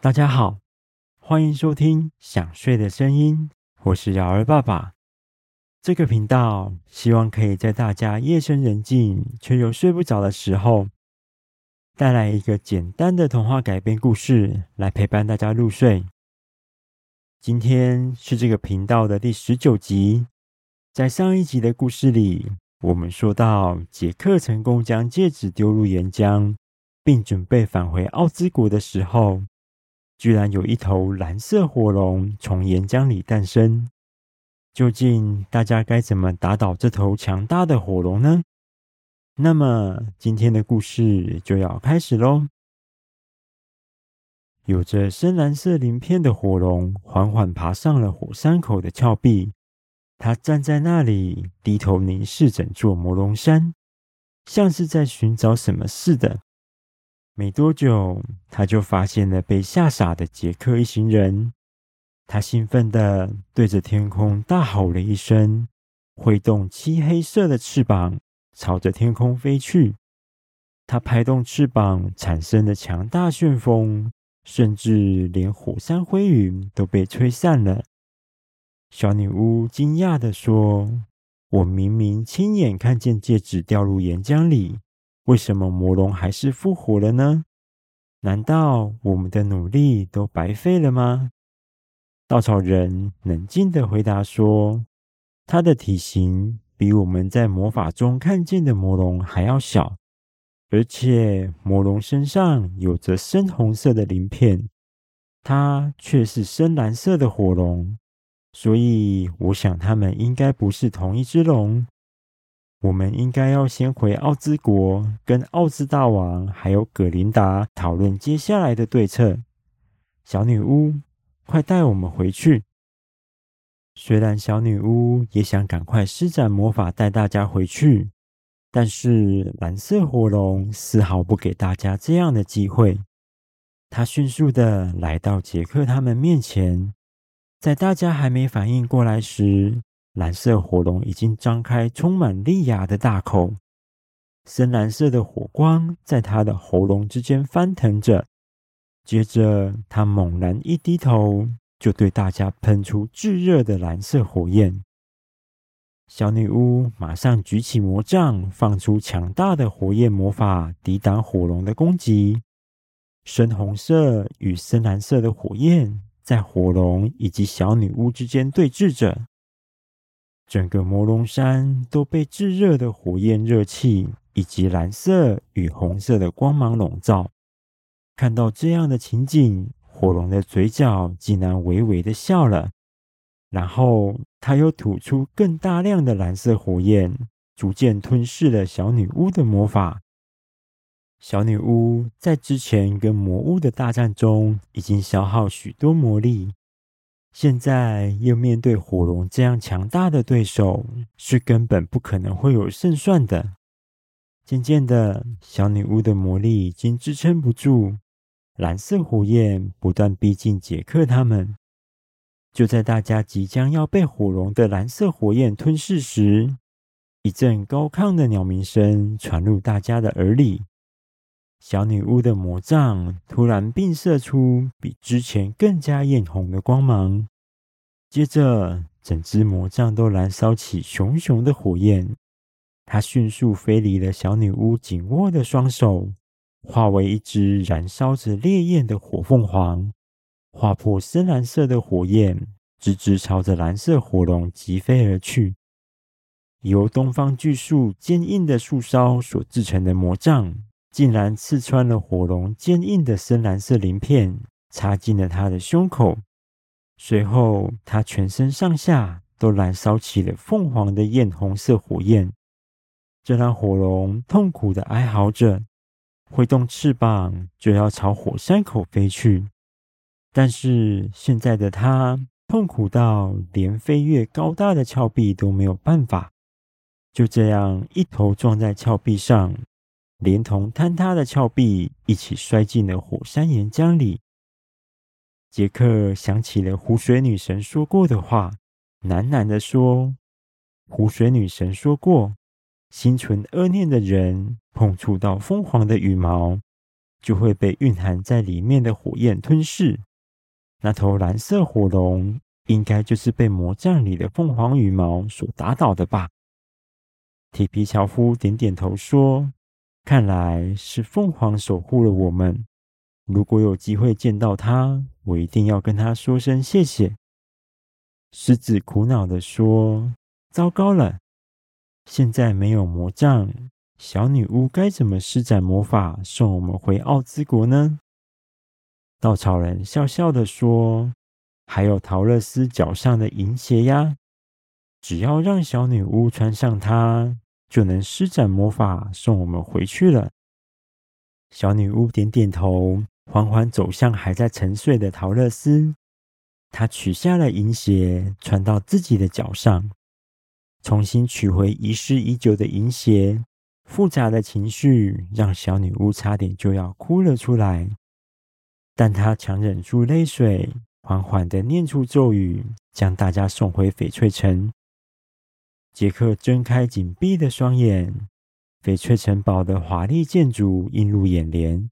大家好，欢迎收听《想睡的声音》，我是瑶儿爸爸。这个频道希望可以在大家夜深人静却又睡不着的时候，带来一个简单的童话改编故事，来陪伴大家入睡。今天是这个频道的第十九集。在上一集的故事里，我们说到杰克成功将戒指丢入岩浆，并准备返回奥兹国的时候。居然有一头蓝色火龙从岩浆里诞生，究竟大家该怎么打倒这头强大的火龙呢？那么今天的故事就要开始喽。有着深蓝色鳞片的火龙缓缓爬上了火山口的峭壁，它站在那里，低头凝视整座魔龙山，像是在寻找什么似的。没多久，他就发现了被吓傻的杰克一行人。他兴奋地对着天空大吼了一声，挥动漆黑色的翅膀，朝着天空飞去。他拍动翅膀产生的强大旋风，甚至连火山灰云都被吹散了。小女巫惊讶地说：“我明明亲眼看见戒指掉入岩浆里。”为什么魔龙还是复活了呢？难道我们的努力都白费了吗？稻草人冷静的回答说：“它的体型比我们在魔法中看见的魔龙还要小，而且魔龙身上有着深红色的鳞片，它却是深蓝色的火龙，所以我想它们应该不是同一只龙。”我们应该要先回奥兹国，跟奥兹大王还有葛琳达讨论接下来的对策。小女巫，快带我们回去！虽然小女巫也想赶快施展魔法带大家回去，但是蓝色火龙丝毫不给大家这样的机会。他迅速的来到杰克他们面前，在大家还没反应过来时，蓝色火龙已经张开充满利牙的大口，深蓝色的火光在它的喉咙之间翻腾着。接着，它猛然一低头，就对大家喷出炙热的蓝色火焰。小女巫马上举起魔杖，放出强大的火焰魔法，抵挡火龙的攻击。深红色与深蓝色的火焰在火龙以及小女巫之间对峙着。整个魔龙山都被炙热的火焰热气以及蓝色与红色的光芒笼罩。看到这样的情景，火龙的嘴角竟然微微的笑了。然后，他又吐出更大量的蓝色火焰，逐渐吞噬了小女巫的魔法。小女巫在之前跟魔物的大战中，已经消耗许多魔力。现在又面对火龙这样强大的对手，是根本不可能会有胜算的。渐渐的，小女巫的魔力已经支撑不住，蓝色火焰不断逼近杰克他们。就在大家即将要被火龙的蓝色火焰吞噬时，一阵高亢的鸟鸣声传入大家的耳里。小女巫的魔杖突然迸射出比之前更加艳红的光芒，接着整只魔杖都燃烧起熊熊的火焰。它迅速飞离了小女巫紧握的双手，化为一只燃烧着烈焰的火凤凰，划破深蓝色的火焰，直直朝着蓝色火龙疾飞而去。由东方巨树坚硬的树梢所制成的魔杖。竟然刺穿了火龙坚硬的深蓝色鳞片，插进了他的胸口。随后，他全身上下都燃烧起了凤凰的艳红色火焰，这让火龙痛苦的哀嚎着，挥动翅膀就要朝火山口飞去。但是，现在的他痛苦到连飞越高大的峭壁都没有办法，就这样一头撞在峭壁上。连同坍塌的峭壁一起摔进了火山岩浆里。杰克想起了湖水女神说过的话，喃喃地说：“湖水女神说过，心存恶念的人碰触到凤凰的羽毛，就会被蕴含在里面的火焰吞噬。那头蓝色火龙应该就是被魔杖里的凤凰羽毛所打倒的吧？铁皮樵夫点点头说：“看来是凤凰守护了我们。如果有机会见到它，我一定要跟它说声谢谢。”狮子苦恼地说：“糟糕了，现在没有魔杖，小女巫该怎么施展魔法送我们回奥兹国呢？”稻草人笑笑地说：“还有桃乐丝脚上的银鞋呀，只要让小女巫穿上它，就能施展魔法送我们回去了。”小女巫点点头，缓缓走向还在沉睡的桃乐丝。她取下了银鞋，穿到自己的脚上，重新取回遗失已久的银鞋。复杂的情绪让小女巫差点就要哭了出来。但她强忍住泪水，缓缓地念出咒语，将大家送回翡翠城。杰克睁开紧闭的双眼，翡翠城堡的华丽建筑映入眼帘。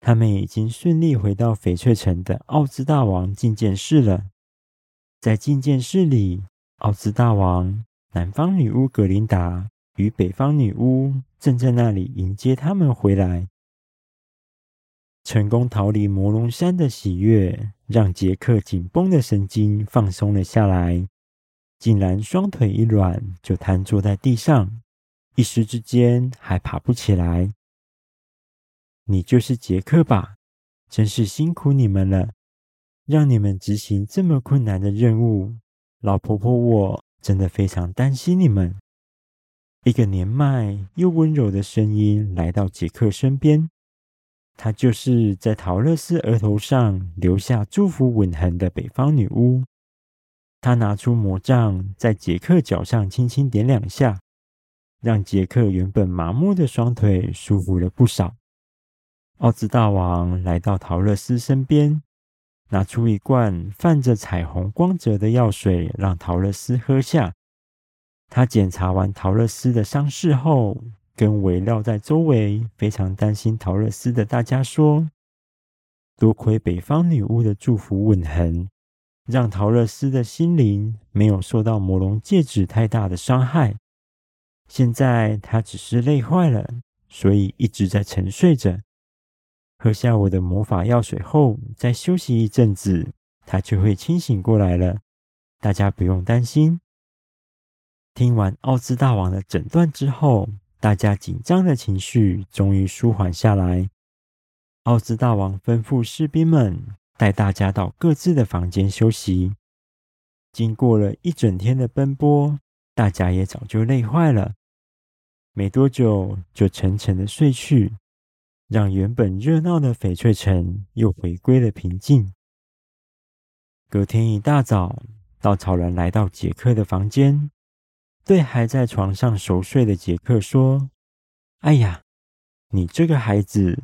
他们已经顺利回到翡翠城的奥兹大王觐见室了。在觐见室里，奥兹大王、南方女巫格琳达与北方女巫正在那里迎接他们回来。成功逃离魔龙山的喜悦，让杰克紧绷的神经放松了下来，竟然双腿一软就瘫坐在地上，一时之间还爬不起来。你就是杰克吧？真是辛苦你们了，让你们执行这么困难的任务。老婆婆，我真的非常担心你们。一个年迈又温柔的声音来到杰克身边。她就是在桃乐丝额头上留下祝福吻痕的北方女巫。他拿出魔杖，在杰克脚上轻轻点两下，让杰克原本麻木的双腿舒服了不少。奥兹大王来到桃乐丝身边，拿出一罐泛着彩虹光泽的药水，让桃乐丝喝下。他检查完桃乐丝的伤势后，跟围绕在周围、非常担心桃乐丝的大家说：“多亏北方女巫的祝福吻痕，让桃乐丝的心灵没有受到魔龙戒指太大的伤害。现在她只是累坏了，所以一直在沉睡着。喝下我的魔法药水后，再休息一阵子，她就会清醒过来了。大家不用担心。”听完奥兹大王的诊断之后，大家紧张的情绪终于舒缓下来。奥兹大王吩咐士兵们带大家到各自的房间休息。经过了一整天的奔波，大家也早就累坏了，没多久就沉沉的睡去，让原本热闹的翡翠城又回归了平静。隔天一大早，稻草人来到杰克的房间。对还在床上熟睡的杰克说：“哎呀，你这个孩子，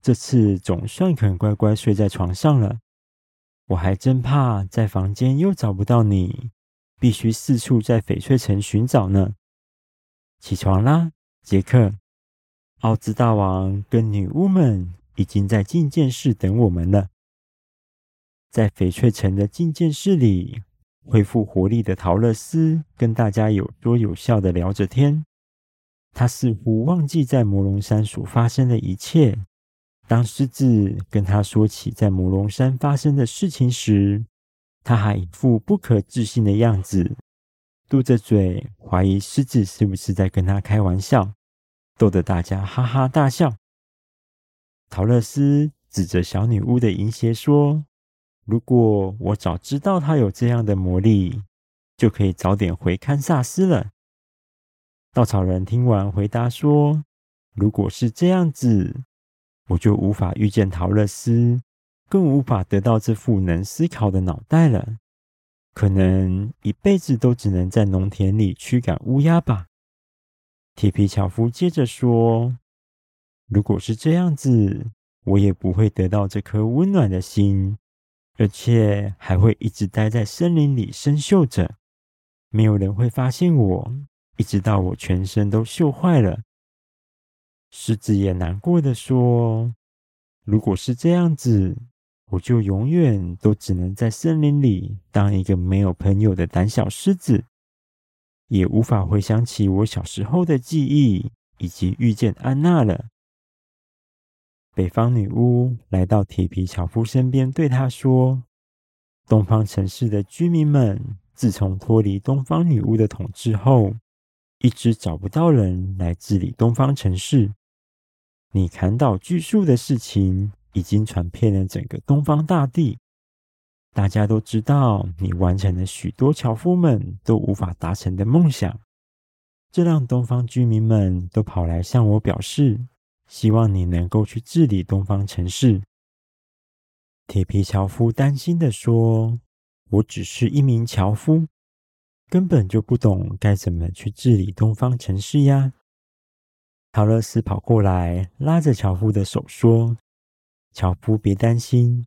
这次总算肯乖乖睡在床上了。我还真怕在房间又找不到你，必须四处在翡翠城寻找呢。起床啦，杰克！奥兹大王跟女巫们已经在觐见室等我们了。在翡翠城的觐见室里。”恢复活力的桃乐丝跟大家有说有笑的聊着天，他似乎忘记在魔龙山所发生的一切。当狮子跟他说起在魔龙山发生的事情时，他还一副不可置信的样子，嘟着嘴，怀疑狮子是不是在跟他开玩笑，逗得大家哈哈大笑。桃乐斯指着小女巫的银鞋说。如果我早知道他有这样的魔力，就可以早点回堪萨斯了。稻草人听完回答说：“如果是这样子，我就无法遇见桃乐丝，更无法得到这副能思考的脑袋了。可能一辈子都只能在农田里驱赶乌鸦吧。”铁皮樵夫接着说：“如果是这样子，我也不会得到这颗温暖的心。”而且还会一直待在森林里生锈着，没有人会发现我，一直到我全身都锈坏了。狮子也难过的说：“如果是这样子，我就永远都只能在森林里当一个没有朋友的胆小狮子，也无法回想起我小时候的记忆，以及遇见安娜了。北方女巫来到铁皮樵夫身边，对他说：“东方城市的居民们自从脱离东方女巫的统治后，一直找不到人来治理东方城市。你砍倒巨树的事情。”已经传遍了整个东方大地，大家都知道你完成了许多樵夫们都无法达成的梦想，这让东方居民们都跑来向我表示，希望你能够去治理东方城市。铁皮樵夫担心地说：“我只是一名樵夫，根本就不懂该怎么去治理东方城市呀。”桃乐丝跑过来，拉着樵夫的手说。樵夫，别担心，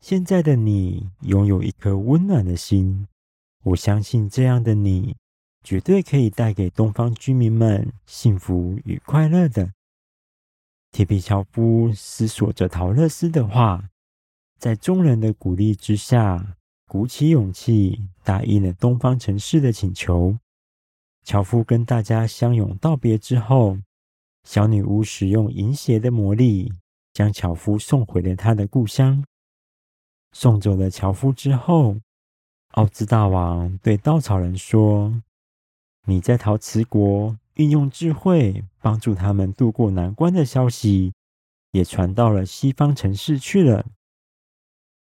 现在的你拥有一颗温暖的心，我相信这样的你绝对可以带给东方居民们幸福与快乐的。铁皮樵夫思索着桃乐丝的话，在众人的鼓励之下，鼓起勇气答应了东方城市的请求。樵夫跟大家相拥道别之后，小女巫使用银鞋的魔力。将樵夫送回了他的故乡。送走了樵夫之后，奥兹大王对稻草人说：“你在陶瓷国运用智慧帮助他们渡过难关的消息，也传到了西方城市去了。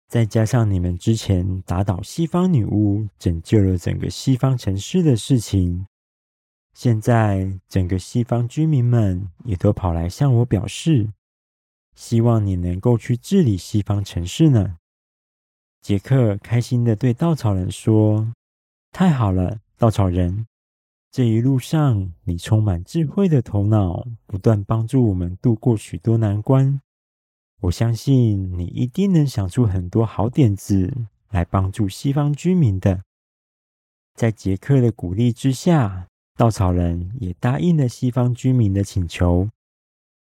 再加上你们之前打倒西方女巫，拯救了整个西方城市的事情，现在整个西方居民们也都跑来向我表示。”希望你能够去治理西方城市呢。杰克开心地对稻草人说：“太好了，稻草人！这一路上你充满智慧的头脑，不断帮助我们度过许多难关。我相信你一定能想出很多好点子来帮助西方居民的。”在杰克的鼓励之下，稻草人也答应了西方居民的请求。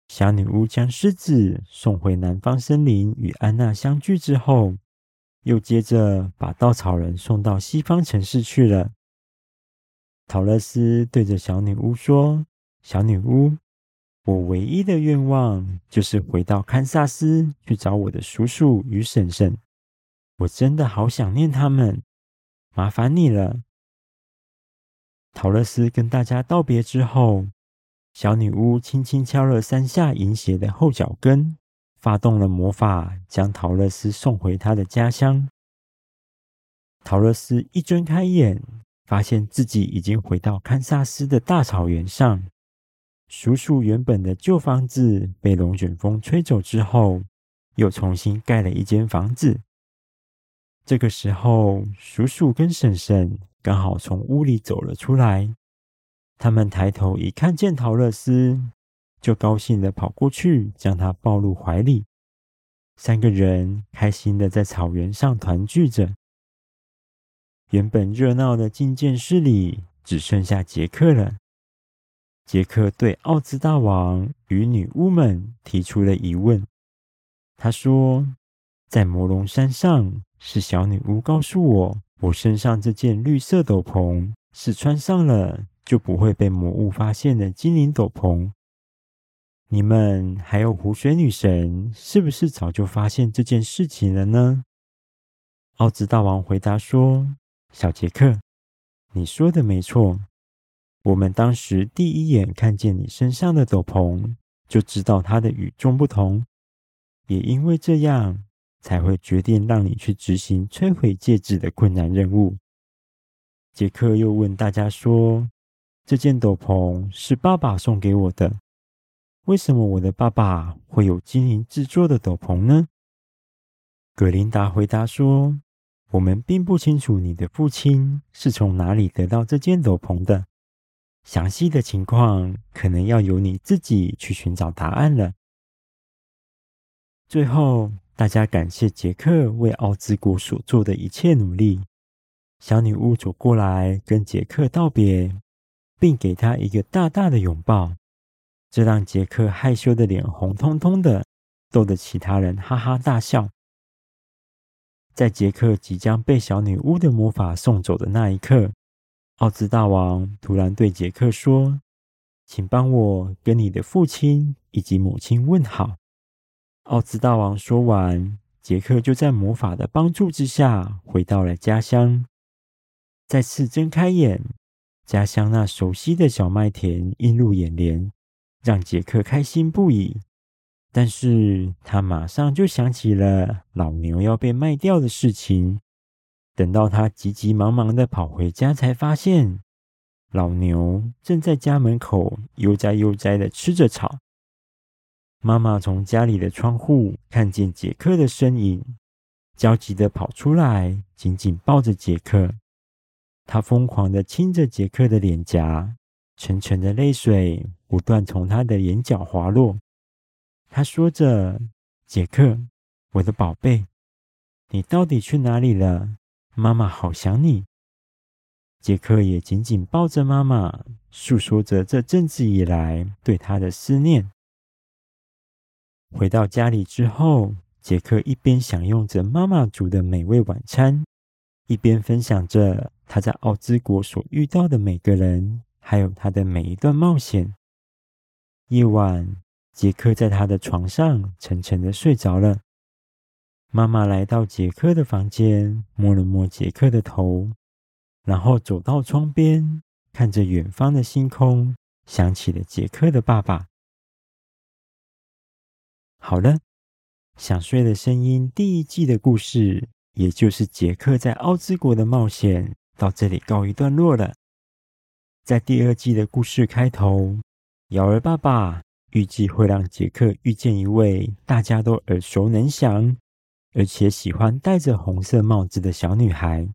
小女巫将狮子送回南方森林与安娜相聚之后，又接着把稻草人送到西方城市去了。桃乐丝对着小女巫说：“小女巫，我唯一的愿望就是回到堪萨斯去找我的叔叔与婶婶，我真的好想念他们，麻烦你了。”桃乐丝跟大家道别之后。小女巫轻轻敲了三下银鞋的后脚跟，发动了魔法，将桃乐丝送回她的家乡。桃乐丝一睁开眼，发现自己已经回到堪萨斯的大草原上。叔叔原本的旧房子被龙卷风吹走之后，又重新盖了一间房子。这个时候，叔叔跟婶婶刚好从屋里走了出来。他们抬头一看见桃乐丝，就高兴地跑过去，将她抱入怀里。三个人开心地在草原上团聚着。原本热闹的觐见室里，只剩下杰克了。杰克对奥兹大王与女巫们提出了疑问。他说：“在魔龙山上，是小女巫告诉我，我身上这件绿色斗篷是穿上了。”就不会被魔物发现的精灵斗篷。你们还有湖水女神，是不是早就发现这件事情了呢？奥兹大王回答说：“小杰克，你说的没错。我们当时第一眼看见你身上的斗篷，就知道它的与众不同。也因为这样，才会决定让你去执行摧毁戒指的困难任务。”杰克又问大家说。这件斗篷是爸爸送给我的。为什么我的爸爸会有精灵制作的斗篷呢？葛琳达回答说：“我们并不清楚你的父亲是从哪里得到这件斗篷的。详细的情况可能要由你自己去寻找答案了。”最后，大家感谢杰克为奥兹国所做的一切努力。小女巫走过来跟杰克道别。并给他一个大大的拥抱，这让杰克害羞的脸红彤彤的，逗得其他人哈哈大笑。在杰克即将被小女巫的魔法送走的那一刻，奥兹大王突然对杰克说：“请帮我跟你的父亲以及母亲问好。”奥兹大王说完，杰克就在魔法的帮助之下回到了家乡。再次睁开眼，家乡那熟悉的小麦田映入眼帘，让杰克开心不已。但是他马上就想起了老牛要被卖掉的事情。等到他急急忙忙的跑回家，才发现老牛正在家门口悠哉悠哉的吃着草。妈妈从家里的窗户看见杰克的身影，焦急地跑出来，紧紧抱着杰克。她疯狂地亲着杰克的脸颊，沉沉的泪水不断从他的眼角滑落。她说着：“杰克，我的宝贝，你到底去哪里了？妈妈好想你。”杰克也紧紧抱着妈妈，诉说着这阵子以来对她的思念。回到家里之后，杰克一边享用着妈妈煮的美味晚餐，一边分享着他在奥兹国所遇到的每个人，还有他的每一段冒险。夜晚，杰克在他的床上沉沉的睡着了。妈妈来到杰克的房间，摸了摸杰克的头，然后走到窗边，看着远方的星空，想起了杰克的爸爸。好了，想睡的声音第一季的故事，也就是杰克在奥兹国的冒险，到这里告一段落了。在第二季的故事开头，瑶儿爸爸预计会让杰克遇见一位大家都耳熟能详，而且喜欢戴着红色帽子的小女孩。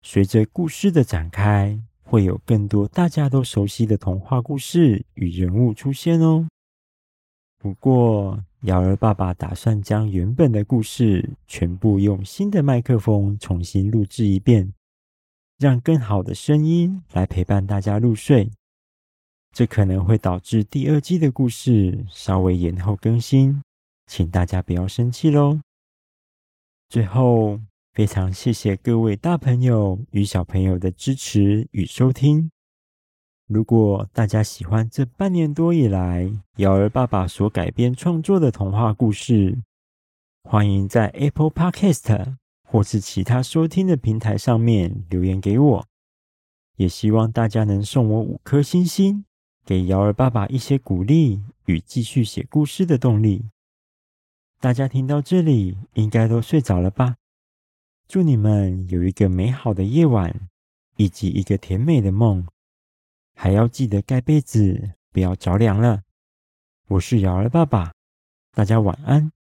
随着故事的展开，会有更多大家都熟悉的童话故事与人物出现哦。不过，瑶儿爸爸打算将原本的故事全部用新的麦克风重新录制一遍，让更好的声音来陪伴大家入睡。这可能会导致第二季的故事稍微延后更新，请大家不要生气喽。最后，非常谢谢各位大朋友与小朋友的支持与收听。如果大家喜欢这半年多以来瑶儿爸爸所改编创作的童话故事，欢迎在 Apple Podcast 或是其他收听的平台上面留言给我。也希望大家能送我五颗星星，给瑶儿爸爸一些鼓励与继续写故事的动力。大家听到这里，应该都睡着了吧？祝你们有一个美好的夜晚，以及一个甜美的梦。还要记得盖被子，不要着凉了。我是瑶儿爸爸，大家晚安。